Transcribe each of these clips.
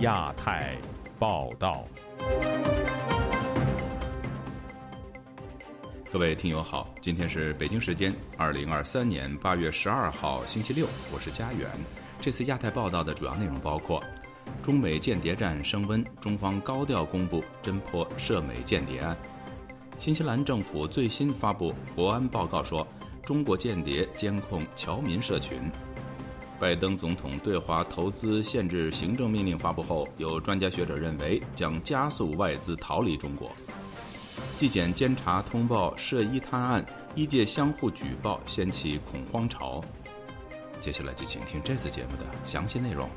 亚太报道，各位听友好，今天是北京时间二零二三年八月十二号星期六，我是佳远。这次亚太报道的主要内容包括：中美间谍战升温，中方高调公布侦破涉美间谍案；新西兰政府最新发布国安报告说，中国间谍监控侨民社群。拜登总统对华投资限制行政命令发布后，有专家学者认为将加速外资逃离中国。纪检监察通报涉医贪案，医界相互举报，掀起恐慌潮。接下来就请听这次节目的详细内容。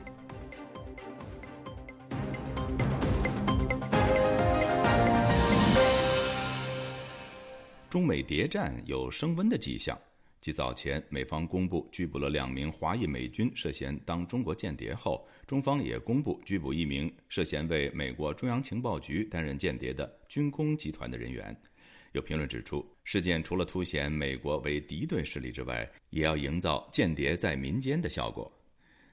中美谍战有升温的迹象。继早前美方公布拘捕了两名华裔美军涉嫌当中国间谍后，中方也公布拘捕一名涉嫌为美国中央情报局担任间谍的军工集团的人员。有评论指出，事件除了凸显美国为敌对势力之外，也要营造间谍在民间的效果。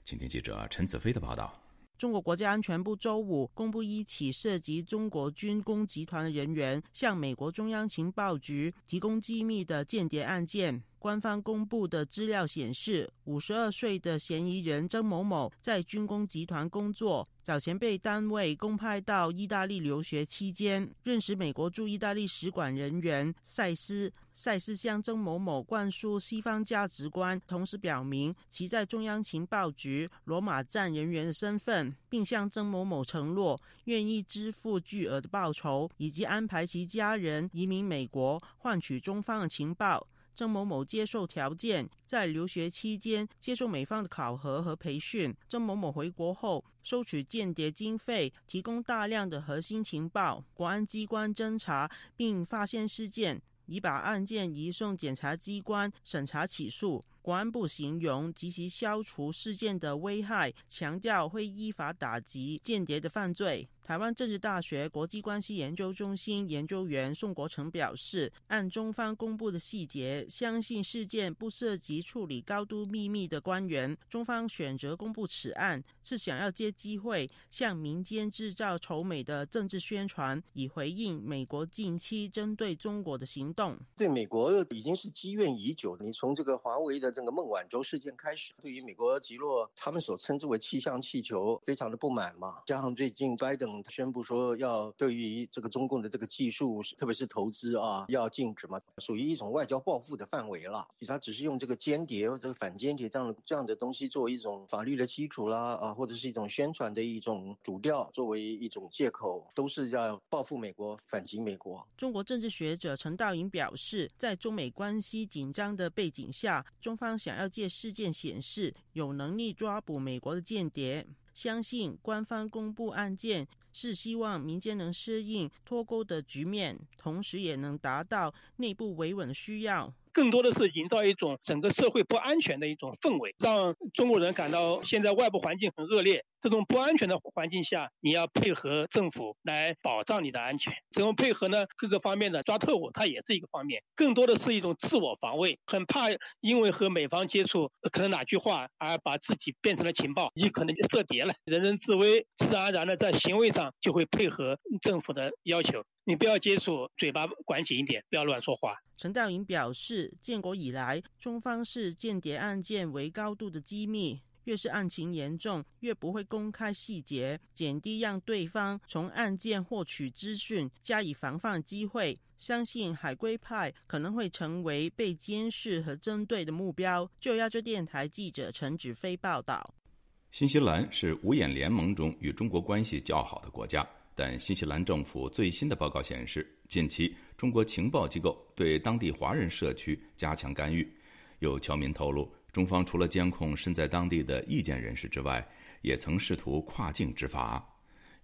请听记者陈子飞的报道。中国国家安全部周五公布一起涉及中国军工集团的人员向美国中央情报局提供机密的间谍案件。官方公布的资料显示，五十二岁的嫌疑人曾某某在军工集团工作，早前被单位公派到意大利留学期间，认识美国驻意大利使馆人员塞斯。塞斯向曾某某灌输西方价值观，同时表明其在中央情报局罗马站人员的身份，并向曾某某承诺愿意支付巨额的报酬，以及安排其家人移民美国，换取中方的情报。曾某某接受条件，在留学期间接受美方的考核和培训。曾某某回国后，收取间谍经费，提供大量的核心情报。国安机关侦查并发现事件，已把案件移送检察机关审查起诉。国安部形容及其消除事件的危害，强调会依法打击间谍的犯罪。台湾政治大学国际关系研究中心研究员宋国成表示，按中方公布的细节，相信事件不涉及处理高度秘密的官员。中方选择公布此案，是想要借机会向民间制造仇美的政治宣传，以回应美国近期针对中国的行动。对美国已经是积怨已久。你从这个华为的这个孟晚舟事件开始，对于美国极落他们所称之为气象气球，非常的不满嘛。加上最近拜登。宣布说要对于这个中共的这个技术，特别是投资啊，要禁止嘛，属于一种外交报复的范围了。他只是用这个间谍或者反间谍这样的这样的东西作为一种法律的基础啦，啊，或者是一种宣传的一种主调，作为一种借口，都是要报复美国、反击美国。中国政治学者陈道颖表示，在中美关系紧张的背景下，中方想要借事件显示有能力抓捕美国的间谍。相信官方公布案件是希望民间能适应脱钩的局面，同时也能达到内部维稳的需要。更多的是营造一种整个社会不安全的一种氛围，让中国人感到现在外部环境很恶劣。这种不安全的环境下，你要配合政府来保障你的安全。这种配合呢，各个方面的抓特务，它也是一个方面。更多的是一种自我防卫，很怕因为和美方接触，可能哪句话而把自己变成了情报，你可能就涉谍了。人人自危，自然而然的在行为上就会配合政府的要求。你不要接触，嘴巴管紧一点，不要乱说话。陈道颖表示，建国以来，中方视间谍案件为高度的机密。越是案情严重，越不会公开细节，减低让对方从案件获取资讯加以防范机会。相信海归派可能会成为被监视和针对的目标。就亚洲电台记者陈子飞报道。新西兰是五眼联盟中与中国关系较好的国家，但新西兰政府最新的报告显示，近期中国情报机构对当地华人社区加强干预。有侨民透露。中方除了监控身在当地的意见人士之外，也曾试图跨境执法。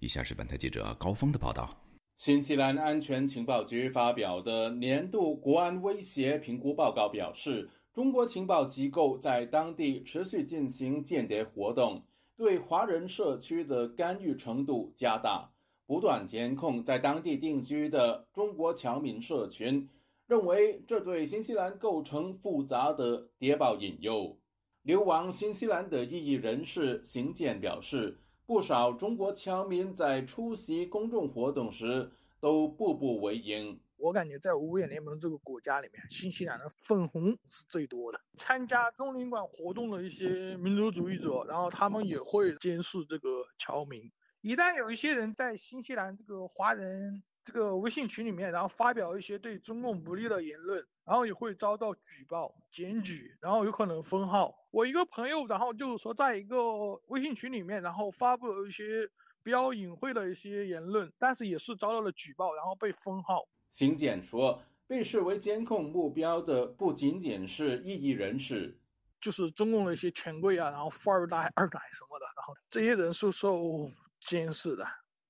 以下是本台记者高峰的报道：新西兰安全情报局发表的年度国安威胁评估报告表示，中国情报机构在当地持续进行间谍活动，对华人社区的干预程度加大，不断监控在当地定居的中国侨民社群。认为这对新西兰构成复杂的谍报引诱。流亡新西兰的异议人士邢健表示，不少中国侨民在出席公众活动时都步步为营。我感觉在五眼联盟这个国家里面，新西兰的粉红是最多的。参加中领馆活动的一些民族主义者，然后他们也会监视这个侨民。一旦有一些人在新西兰这个华人这个微信群里面，然后发表一些对中共不利的言论，然后也会遭到举报、检举，然后有可能封号。我一个朋友，然后就是说在一个微信群里面，然后发布了一些比较隐晦的一些言论，但是也是遭到了举报，然后被封号。邢检说，被视为监控目标的不仅仅是异议人士，就是中共的一些权贵啊，然后富二代、二奶什么的，然后这些人是受监视的。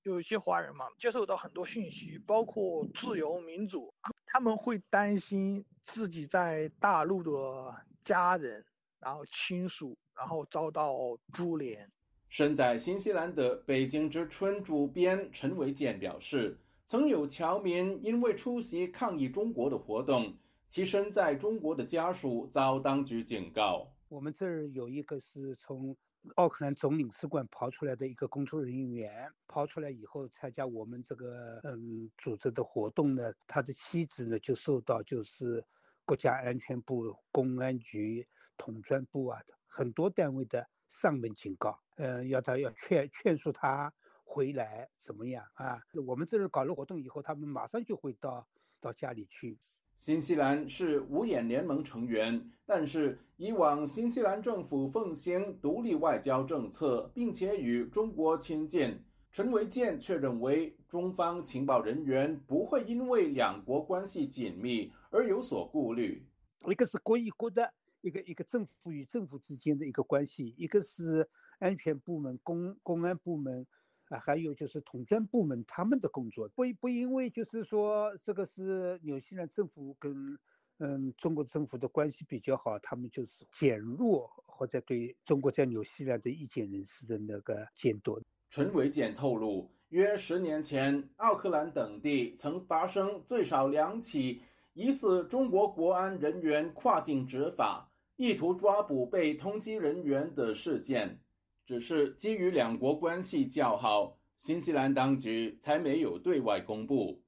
有一些华人嘛，接受到很多讯息，包括自由民主，他们会担心自己在大陆的家人，然后亲属，然后遭到株连。身在新西兰的《北京之春》主编陈维健表示。曾有侨民因为出席抗议中国的活动，其身在中国的家属遭当局警告。我们这儿有一个是从奥克兰总领事馆跑出来的一个工作人员，跑出来以后参加我们这个嗯组织的活动呢，他的妻子呢就受到就是国家安全部、公安局、统专部啊很多单位的上门警告，嗯，要他要劝劝说他。回来怎么样啊？我们这儿搞了活动以后，他们马上就会到到家里去。新西兰是五眼联盟成员，但是以往新西兰政府奉行独立外交政策，并且与中国亲近。陈维健却认为，中方情报人员不会因为两国关系紧密而有所顾虑。一个是国与国的一个一个政府与政府之间的一个关系，一个是安全部门、公公安部门。啊，还有就是统战部门他们的工作，不不因为就是说这个是纽西兰政府跟嗯中国政府的关系比较好，他们就是减弱或者对中国在纽西兰的意见人士的那个监督。陈伟健透露，约十年前，奥克兰等地曾发生最少两起疑似中国国安人员跨境执法，意图抓捕被通缉人员的事件。只是基于两国关系较好，新西兰当局才没有对外公布。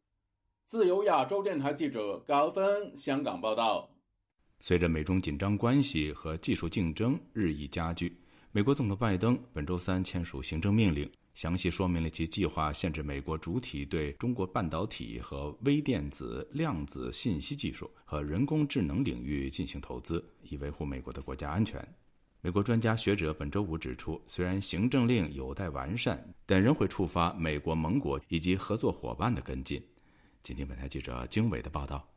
自由亚洲电台记者高峰香港报道。随着美中紧张关系和技术竞争日益加剧，美国总统拜登本周三签署行政命令，详细说明了其计划限制美国主体对中国半导体和微电子、量子信息技术和人工智能领域进行投资，以维护美国的国家安全。美国专家学者本周五指出，虽然行政令有待完善，但仍会触发美国盟国以及合作伙伴的跟进。请听本台记者经纬的报道。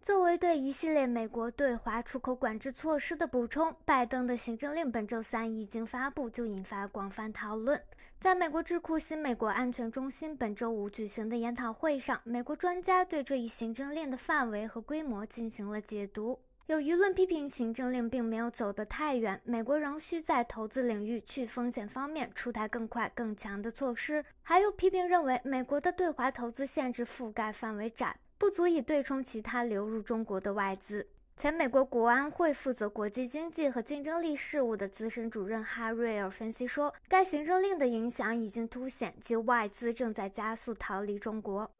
作为对一系列美国对华出口管制措施的补充，拜登的行政令本周三一经发布就引发广泛讨论。在美国智库新美国安全中心本周五举行的研讨会上，美国专家对这一行政令的范围和规模进行了解读。有舆论批评行政令并没有走得太远，美国仍需在投资领域去风险方面出台更快更强的措施。还有批评认为，美国的对华投资限制覆盖范围窄，不足以对冲其他流入中国的外资。前美国国安会负责国际经济和竞争力事务的资深主任哈瑞尔分析说，该行政令的影响已经凸显，即外资正在加速逃离中国。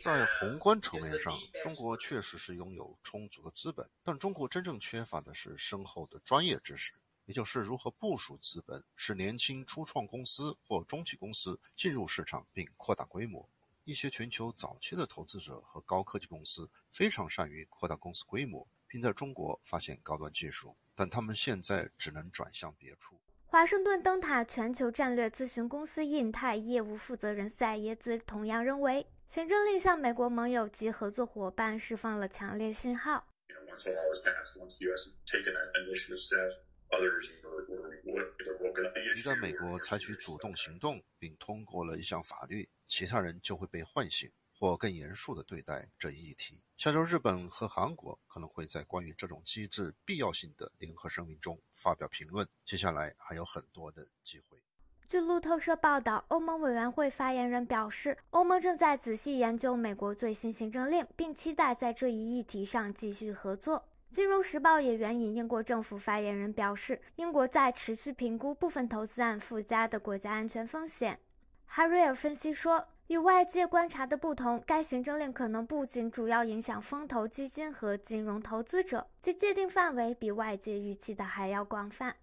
在宏观层面上，中国确实是拥有充足的资本，但中国真正缺乏的是深厚的专业知识，也就是如何部署资本，使年轻初创公司或中企公司进入市场并扩大规模。一些全球早期的投资者和高科技公司非常善于扩大公司规模，并在中国发现高端技术，但他们现在只能转向别处。华盛顿灯塔全球战略咨询公司印太业务负责人赛耶兹同样认为，行政令向美国盟友及合作伙伴释放了强烈信号。一旦美国采取主动行动并通过了一项法律，其他人就会被唤醒。或更严肃地对待这一议题。下周，日本和韩国可能会在关于这种机制必要性的联合声明中发表评论。接下来还有很多的机会。据路透社报道，欧盟委员会发言人表示，欧盟正在仔细研究美国最新行政令，并期待在这一议题上继续合作。金融时报也援引英国政府发言人表示，英国在持续评估部分投资案附加的国家安全风险。哈瑞尔分析说，与外界观察的不同，该行政令可能不仅主要影响风投基金和金融投资者，其界定范围比外界预期的还要广泛。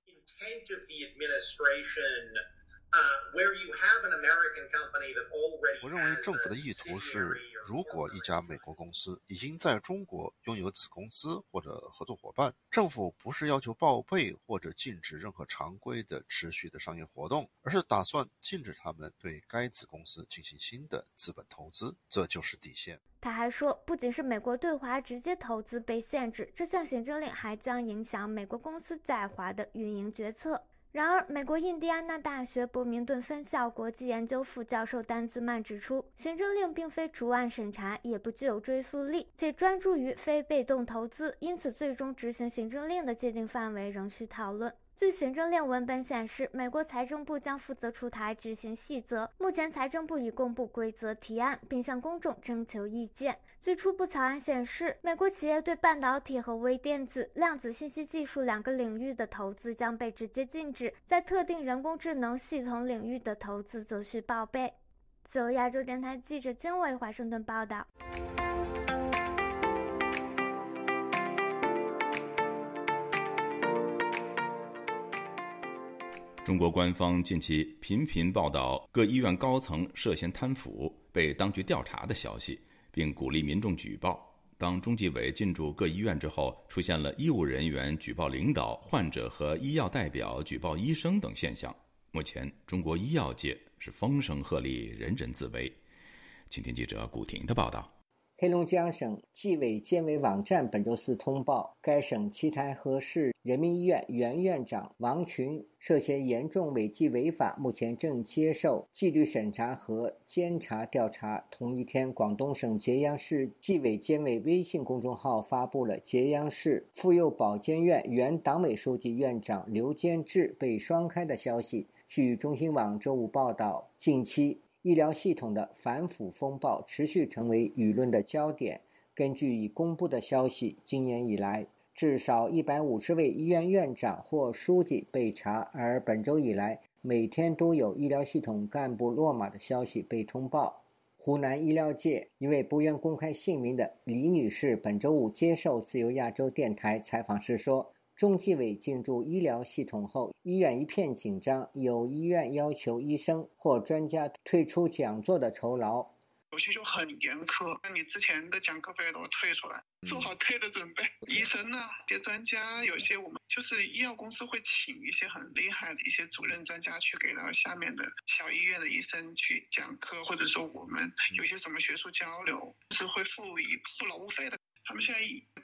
我认为政府的意图是，如果一家美国公司已经在中国拥有子公司或者合作伙伴，政府不是要求报备或者禁止任何常规的持续的商业活动，而是打算禁止他们对该子公司进行新的资本投资，这就是底线。他还说，不仅是美国对华直接投资被限制，这项行政令还将影响美国公司在华的运营决策。然而，美国印第安纳大学伯明顿分校国际研究副教授丹兹曼指出，行政令并非逐案审查，也不具有追溯力，且专注于非被动投资，因此最终执行行政令的界定范围仍需讨论。据行政令文本显示，美国财政部将负责出台执行细则。目前，财政部已公布规则提案，并向公众征求意见。最初步草案显示，美国企业对半导体和微电子、量子信息技术两个领域的投资将被直接禁止，在特定人工智能系统领域的投资则需报备。自由亚洲电台记者金伟华盛顿报道。中国官方近期频频报道各医院高层涉嫌贪腐被当局调查的消息，并鼓励民众举报。当中纪委进驻各医院之后，出现了医务人员举报领导、患者和医药代表举报医生等现象。目前，中国医药界是风声鹤唳，人人自危。请听记者古婷的报道。黑龙江省纪委监委网站本周四通报，该省七台河市人民医院原院长王群涉嫌严重违纪违法，目前正接受纪律审查和监察调查。同一天，广东省揭阳市纪委监委微信公众号发布了揭阳市妇幼保健院原党委书记、院长刘坚志被双开的消息。据中新网周五报道，近期。医疗系统的反腐风暴持续成为舆论的焦点。根据已公布的消息，今年以来至少一百五十位医院院长或书记被查，而本周以来每天都有医疗系统干部落马的消息被通报。湖南医疗界一位不愿公开姓名的李女士本周五接受自由亚洲电台采访时说。中纪委进驻医疗系统后，医院一片紧张，有医院要求医生或专家退出讲座的酬劳，有些就很严苛，那你之前的讲课费都退出来，做好退的准备。医生呢，些专家，有些我们就是医药公司会请一些很厉害的一些主任专家去给到下面的小医院的医生去讲课，或者说我们有些什么学术交流是会付一付劳务费的。他们现在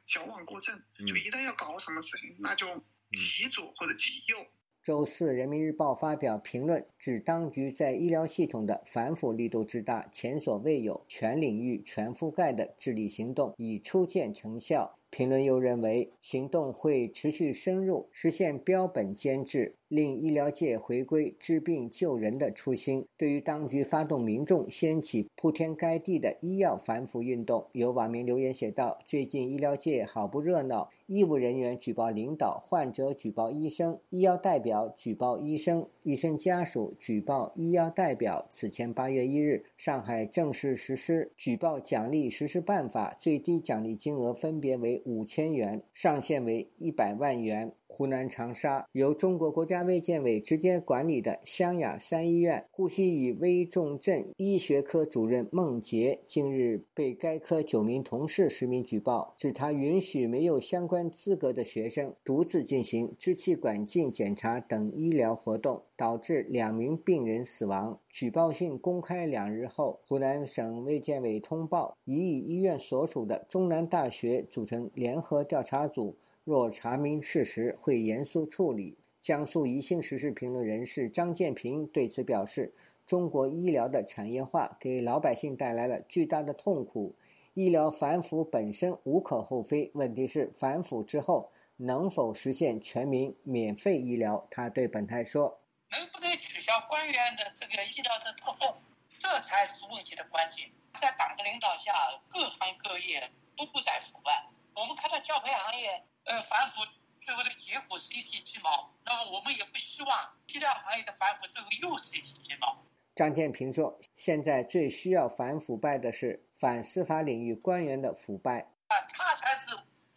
矫枉过正，就一旦要搞什么事情，那就极左或者极右。周四，《人民日报》发表评论，指当局在医疗系统的反腐力度之大，前所未有、全领域全覆盖的治理行动已初见成效。评论又认为，行动会持续深入，实现标本兼治。令医疗界回归治病救人的初心。对于当局发动民众掀起铺天盖地的医药反腐运动，有网民留言写道：“最近医疗界好不热闹，医务人员举报领导，患者举报医生，医药代表举报医生，医生家属举报医药代表。”此前八月一日，上海正式实施举报奖励实施办法，最低奖励金额分别为五千元，上限为一百万元。湖南长沙由中国国家卫健委直接管理的湘雅三医院呼吸与危重症医学科主任孟杰近日被该科九名同事实名举报，指他允许没有相关资格的学生独自进行支气管镜检查等医疗活动，导致两名病人死亡。举报信公开两日后，湖南省卫健委通报，已与医院所属的中南大学组成联合调查组。若查明事实，会严肃处理。江苏宜兴时事评论人士张建平对此表示：“中国医疗的产业化给老百姓带来了巨大的痛苦，医疗反腐本身无可厚非，问题是反腐之后能否实现全民免费医疗？”他对本台说：“能不能取消官员的这个医疗的特供，这才是问题的关键。在党的领导下，各行各业都不再腐败。”我们看到教培行业呃反腐最后的结果是一地鸡毛，那么我们也不希望医疗行业的反腐最后又是一地鸡毛。张建平说：“现在最需要反腐败的是反司法领域官员的腐败啊，他才是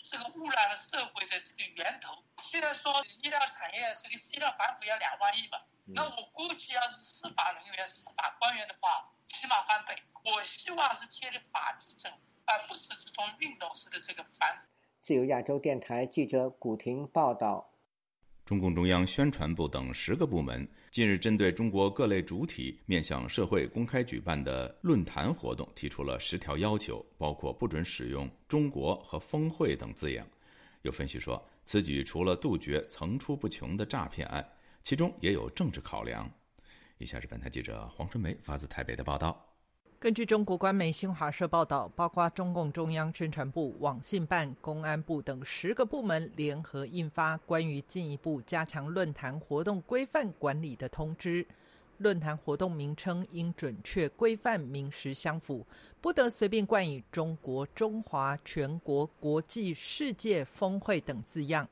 这个污染了社会的这个源头。现在说医疗产业这个医疗反腐要两万亿嘛，那我估计要是司法人员、司法官员的话，起码翻倍。我希望是建立法治政府，而不是这种运动式的这个反腐。”自由亚洲电台记者古婷报道。中共中央宣传部等十个部门近日针对中国各类主体面向社会公开举办的论坛活动提出了十条要求，包括不准使用“中国”和“峰会”等字样。有分析说，此举除了杜绝层出不穷的诈骗案，其中也有政治考量。以下是本台记者黄春梅发自台北的报道。根据中国官媒新华社报道，包括中共中央宣传部、网信办、公安部等十个部门联合印发关于进一步加强论坛活动规范管理的通知。论坛活动名称应准确、规范、名实相符，不得随便冠以“中国”“中华”“全国”“国际”“世界”“峰会”等字样。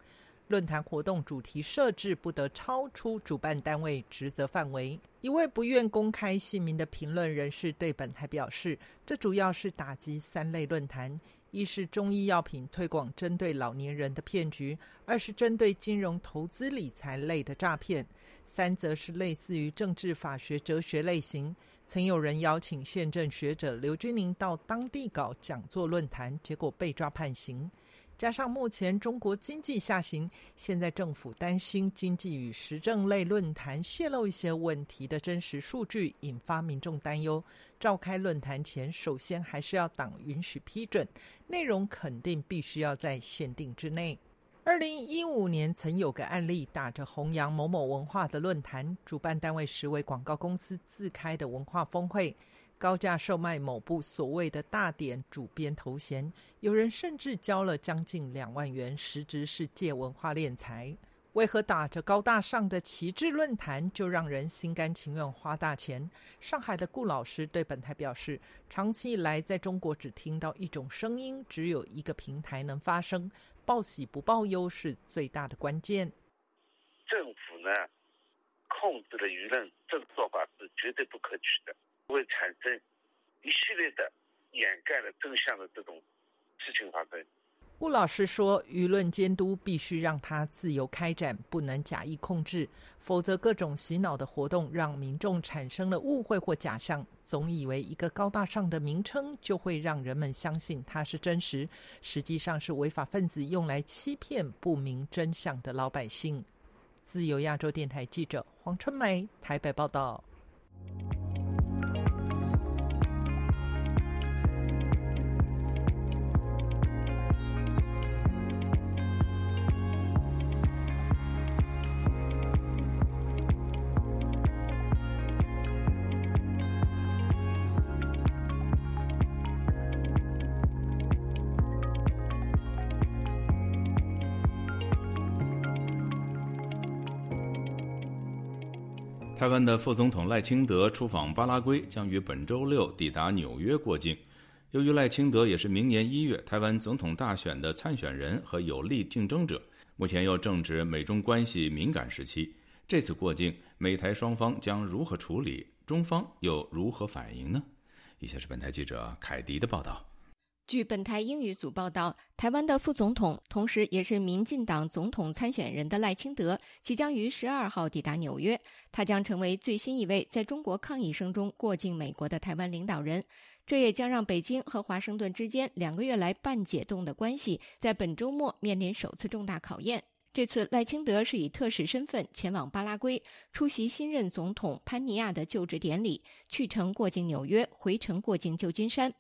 论坛活动主题设置不得超出主办单位职责范围。一位不愿公开姓名的评论人士对本台表示：“这主要是打击三类论坛：一是中医药品推广针对老年人的骗局；二是针对金融投资理财类的诈骗；三则是类似于政治法学哲学类型。曾有人邀请宪政学者刘君宁到当地搞讲座论坛，结果被抓判刑。”加上目前中国经济下行，现在政府担心经济与时政类论坛泄露一些问题的真实数据，引发民众担忧。召开论坛前，首先还是要党允许批准，内容肯定必须要在限定之内。二零一五年曾有个案例，打着弘扬某某文化的论坛，主办单位实为广告公司自开的文化峰会。高价售卖某部所谓的大典主编头衔，有人甚至交了将近两万元，实质是借文化敛财。为何打着高大上的旗帜论坛，就让人心甘情愿花大钱？上海的顾老师对本台表示，长期以来在中国只听到一种声音，只有一个平台能发声，报喜不报忧是最大的关键。政府呢，控制了舆论，这个做法是绝对不可取的。会产生一系列的掩盖了真相的这种事情发生。顾老师说，舆论监督必须让它自由开展，不能假意控制，否则各种洗脑的活动让民众产生了误会或假象，总以为一个高大上的名称就会让人们相信它是真实，实际上是违法分子用来欺骗不明真相的老百姓。自由亚洲电台记者黄春梅台北报道。台湾的副总统赖清德出访巴拉圭，将于本周六抵达纽约过境。由于赖清德也是明年一月台湾总统大选的参选人和有力竞争者，目前又正值美中关系敏感时期，这次过境，美台双方将如何处理？中方又如何反应呢？以下是本台记者凯迪的报道。据本台英语组报道，台湾的副总统，同时也是民进党总统参选人的赖清德，即将于十二号抵达纽约。他将成为最新一位在中国抗议声中过境美国的台湾领导人。这也将让北京和华盛顿之间两个月来半解冻的关系，在本周末面临首次重大考验。这次赖清德是以特使身份前往巴拉圭，出席新任总统潘尼亚的就职典礼，去程过境纽约，回程过境旧金山。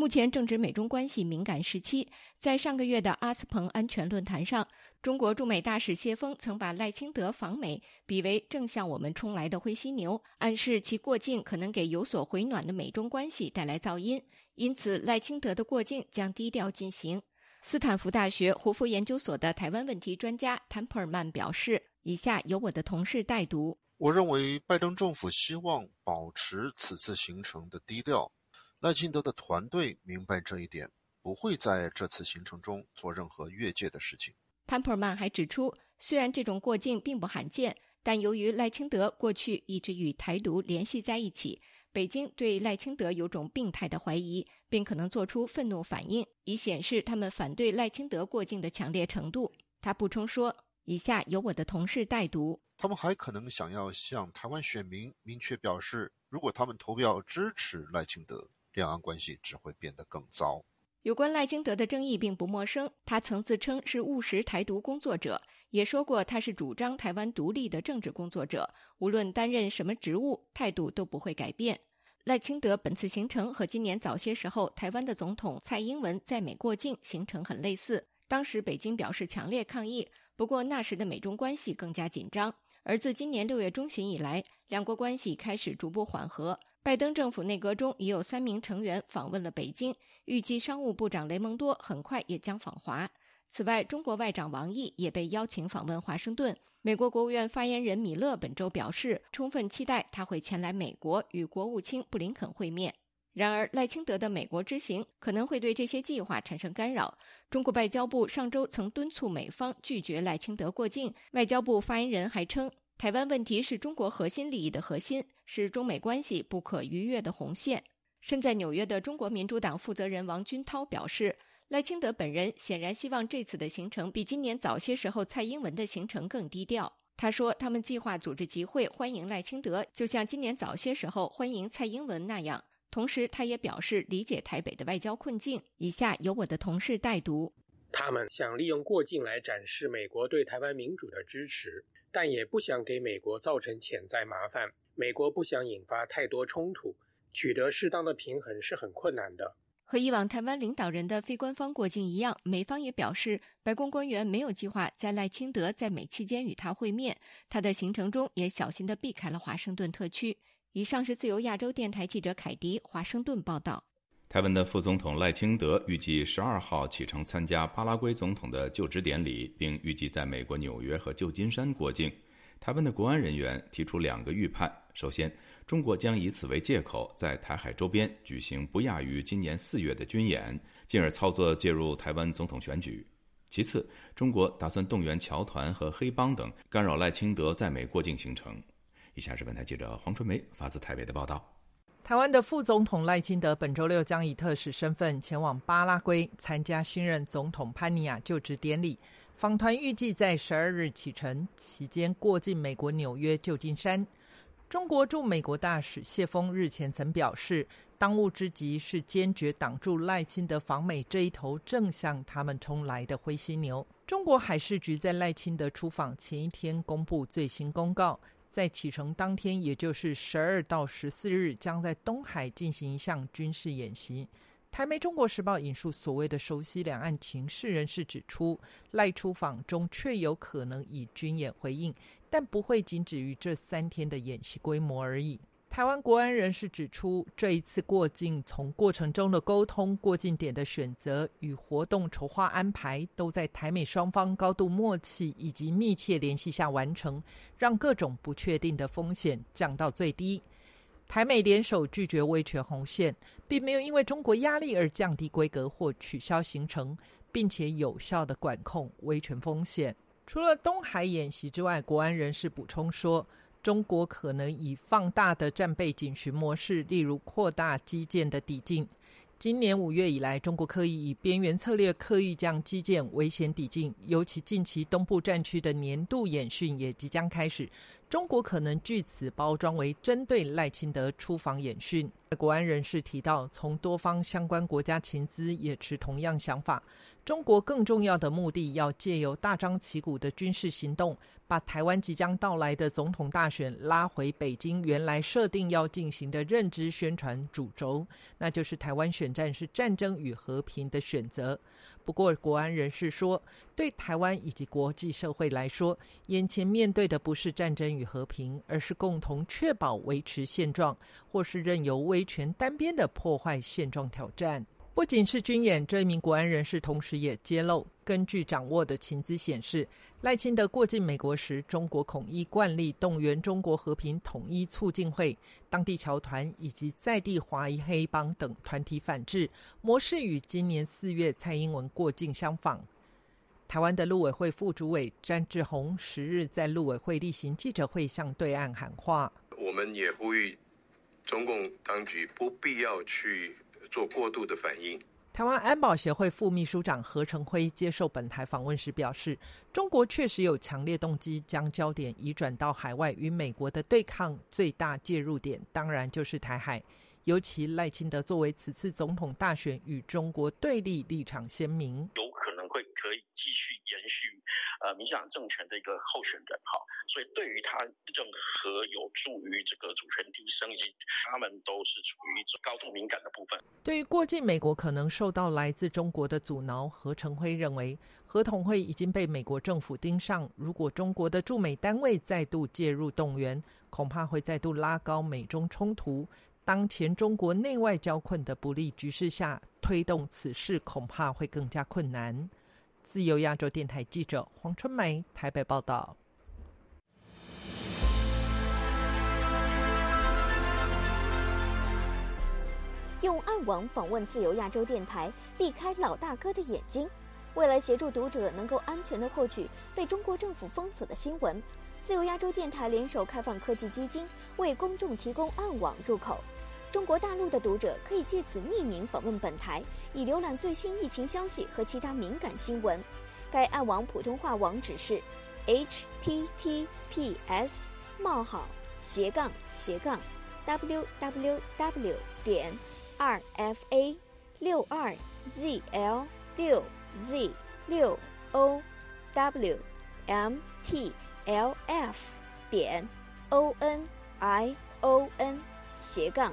目前正值美中关系敏感时期，在上个月的阿斯彭安全论坛上，中国驻美大使谢锋曾把赖清德访美比为正向我们冲来的灰犀牛，暗示其过境可能给有所回暖的美中关系带来噪音。因此，赖清德的过境将低调进行。斯坦福大学胡佛研究所的台湾问题专家谭普尔曼表示：“以下由我的同事代读。我认为拜登政府希望保持此次行程的低调。”赖清德的团队明白这一点，不会在这次行程中做任何越界的事情。潘普尔曼还指出，虽然这种过境并不罕见，但由于赖清德过去一直与台独联系在一起，北京对赖清德有种病态的怀疑，并可能做出愤怒反应，以显示他们反对赖清德过境的强烈程度。他补充说：“以下由我的同事代读。”他们还可能想要向台湾选民明确表示，如果他们投票支持赖清德，两岸关系只会变得更糟。有关赖清德的争议并不陌生，他曾自称是务实台独工作者，也说过他是主张台湾独立的政治工作者，无论担任什么职务，态度都不会改变。赖清德本次行程和今年早些时候台湾的总统蔡英文在美过境行程很类似，当时北京表示强烈抗议，不过那时的美中关系更加紧张，而自今年六月中旬以来，两国关系开始逐步缓和。拜登政府内阁中已有三名成员访问了北京，预计商务部长雷蒙多很快也将访华。此外，中国外长王毅也被邀请访问华盛顿。美国国务院发言人米勒本周表示，充分期待他会前来美国与国务卿布林肯会面。然而，赖清德的美国之行可能会对这些计划产生干扰。中国外交部上周曾敦促美方拒绝赖清德过境。外交部发言人还称。台湾问题是中国核心利益的核心，是中美关系不可逾越的红线。身在纽约的中国民主党负责人王军涛表示，赖清德本人显然希望这次的行程比今年早些时候蔡英文的行程更低调。他说，他们计划组织集会欢迎赖清德，就像今年早些时候欢迎蔡英文那样。同时，他也表示理解台北的外交困境。以下由我的同事代读：他们想利用过境来展示美国对台湾民主的支持。但也不想给美国造成潜在麻烦。美国不想引发太多冲突，取得适当的平衡是很困难的。和以往台湾领导人的非官方过境一样，美方也表示，白宫官员没有计划在赖清德在美期间与他会面。他的行程中也小心地避开了华盛顿特区。以上是自由亚洲电台记者凯迪华盛顿报道。台湾的副总统赖清德预计十二号启程参加巴拉圭总统的就职典礼，并预计在美国纽约和旧金山过境。台湾的国安人员提出两个预判：首先，中国将以此为借口，在台海周边举行不亚于今年四月的军演，进而操作介入台湾总统选举；其次，中国打算动员侨团和黑帮等，干扰赖清德在美过境行程。以下是本台记者黄春梅发自台北的报道。台湾的副总统赖清德本周六将以特使身份前往巴拉圭参加新任总统潘尼亚就职典礼。访团预计在十二日启程，期间过境美国纽约、旧金山。中国驻美国大使谢峰日前曾表示，当务之急是坚决挡住赖清德访美这一头正向他们冲来的灰犀牛。中国海事局在赖清德出访前一天公布最新公告。在启程当天，也就是十二到十四日，将在东海进行一项军事演习。台媒《中国时报》引述所谓的熟悉两岸情势人士指出，赖出访中确有可能以军演回应，但不会仅止于这三天的演习规模而已。台湾国安人士指出，这一次过境从过程中的沟通、过境点的选择与活动筹划安排，都在台美双方高度默契以及密切联系下完成，让各种不确定的风险降到最低。台美联手拒绝威权红线，并没有因为中国压力而降低规格或取消行程，并且有效的管控威权风险。除了东海演习之外，国安人士补充说。中国可能以放大的战备警巡模式，例如扩大基建的抵近。今年五月以来，中国刻意以边缘策略，刻意将基建危险抵近。尤其近期东部战区的年度演训也即将开始，中国可能据此包装为针对赖清德出访演训。国安人士提到，从多方相关国家情资也持同样想法。中国更重要的目的，要借由大张旗鼓的军事行动，把台湾即将到来的总统大选拉回北京原来设定要进行的认知宣传主轴，那就是台湾选战是战争与和平的选择。不过，国安人士说，对台湾以及国际社会来说，眼前面对的不是战争与和平，而是共同确保维持现状，或是任由威权单边的破坏现状挑战。不仅是军演，这一名国安人士同时也揭露，根据掌握的情资显示，赖清德过境美国时，中国统一惯例动员中国和平统一促进会、当地侨团以及在地华裔黑帮等团体反制，模式与今年四月蔡英文过境相仿。台湾的陆委会副主委詹志宏十日在陆委会例行记者会向对岸喊话：“我们也呼吁中共当局不必要去。”做过度的反应。台湾安保协会副秘书长何成辉接受本台访问时表示，中国确实有强烈动机将焦点移转到海外，与美国的对抗最大介入点当然就是台海。尤其赖清德作为此次总统大选与中国对立立场鲜明，会可以继续延续呃民进党政权的一个候选人哈，所以对于他任何有助于这个主权提升，以他们都是处于高度敏感的部分。对于过境美国可能受到来自中国的阻挠，何成辉认为，合同会已经被美国政府盯上，如果中国的驻美单位再度介入动员，恐怕会再度拉高美中冲突。当前中国内外交困的不利局势下，推动此事恐怕会更加困难。自由亚洲电台记者黄春梅台北报道。用暗网访问自由亚洲电台，避开老大哥的眼睛。为了协助读者能够安全的获取被中国政府封锁的新闻，自由亚洲电台联手开放科技基金，为公众提供暗网入口。中国大陆的读者可以借此匿名访问本台，以浏览最新疫情消息和其他敏感新闻。该暗网普通话网址是 h t t p s 冒号斜杠斜杠 w w w 点 r f a 六二 z l 六 z 六 o w m t l f 点 o n i o n 斜杠。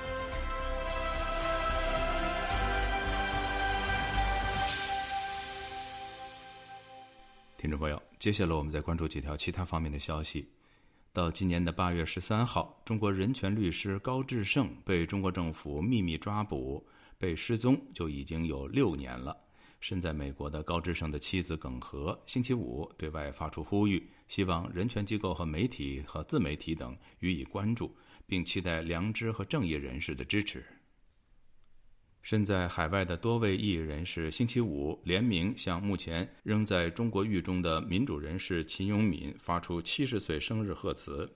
听众朋友，接下来我们再关注几条其他方面的消息。到今年的八月十三号，中国人权律师高志胜被中国政府秘密抓捕，被失踪就已经有六年了。身在美国的高志胜的妻子耿和星期五对外发出呼吁，希望人权机构和媒体和自媒体等予以关注，并期待良知和正义人士的支持。身在海外的多位异议人士星期五联名向目前仍在中国狱中的民主人士秦永敏发出七十岁生日贺词。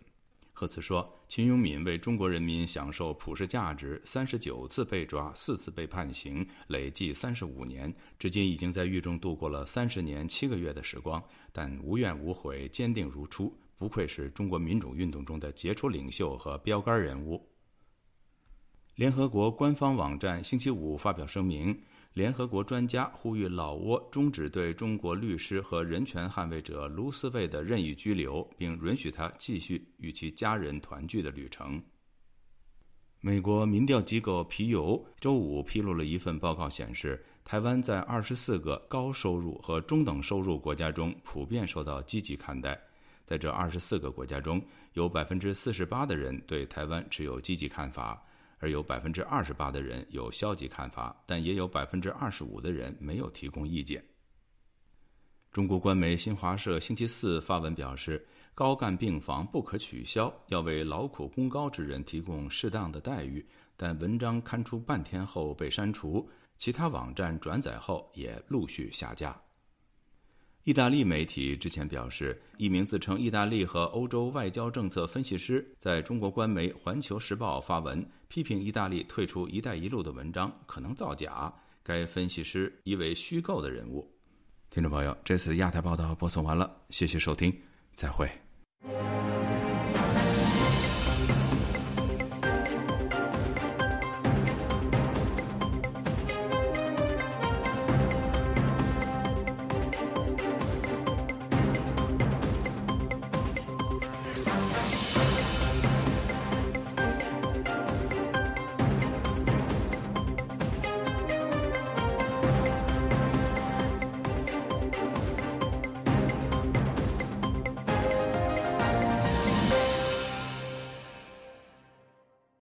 贺词说：“秦永敏为中国人民享受普世价值，三十九次被抓，四次被判刑，累计三十五年，至今已经在狱中度过了三十年七个月的时光，但无怨无悔，坚定如初，不愧是中国民主运动中的杰出领袖和标杆人物。”联合国官方网站星期五发表声明，联合国专家呼吁老挝终止对中国律师和人权捍卫者卢思卫的任意拘留，并允许他继续与其家人团聚的旅程。美国民调机构皮尤周五披露了一份报告，显示台湾在二十四个高收入和中等收入国家中普遍受到积极看待。在这二十四个国家中，有百分之四十八的人对台湾持有积极看法。而有百分之二十八的人有消极看法，但也有百分之二十五的人没有提供意见。中国官媒新华社星期四发文表示，高干病房不可取消，要为劳苦功高之人提供适当的待遇。但文章刊出半天后被删除，其他网站转载后也陆续下架。意大利媒体之前表示，一名自称意大利和欧洲外交政策分析师在中国官媒《环球时报》发文，批评意大利退出“一带一路”的文章可能造假。该分析师疑为虚构的人物。听众朋友，这次的亚太报道播送完了，谢谢收听，再会。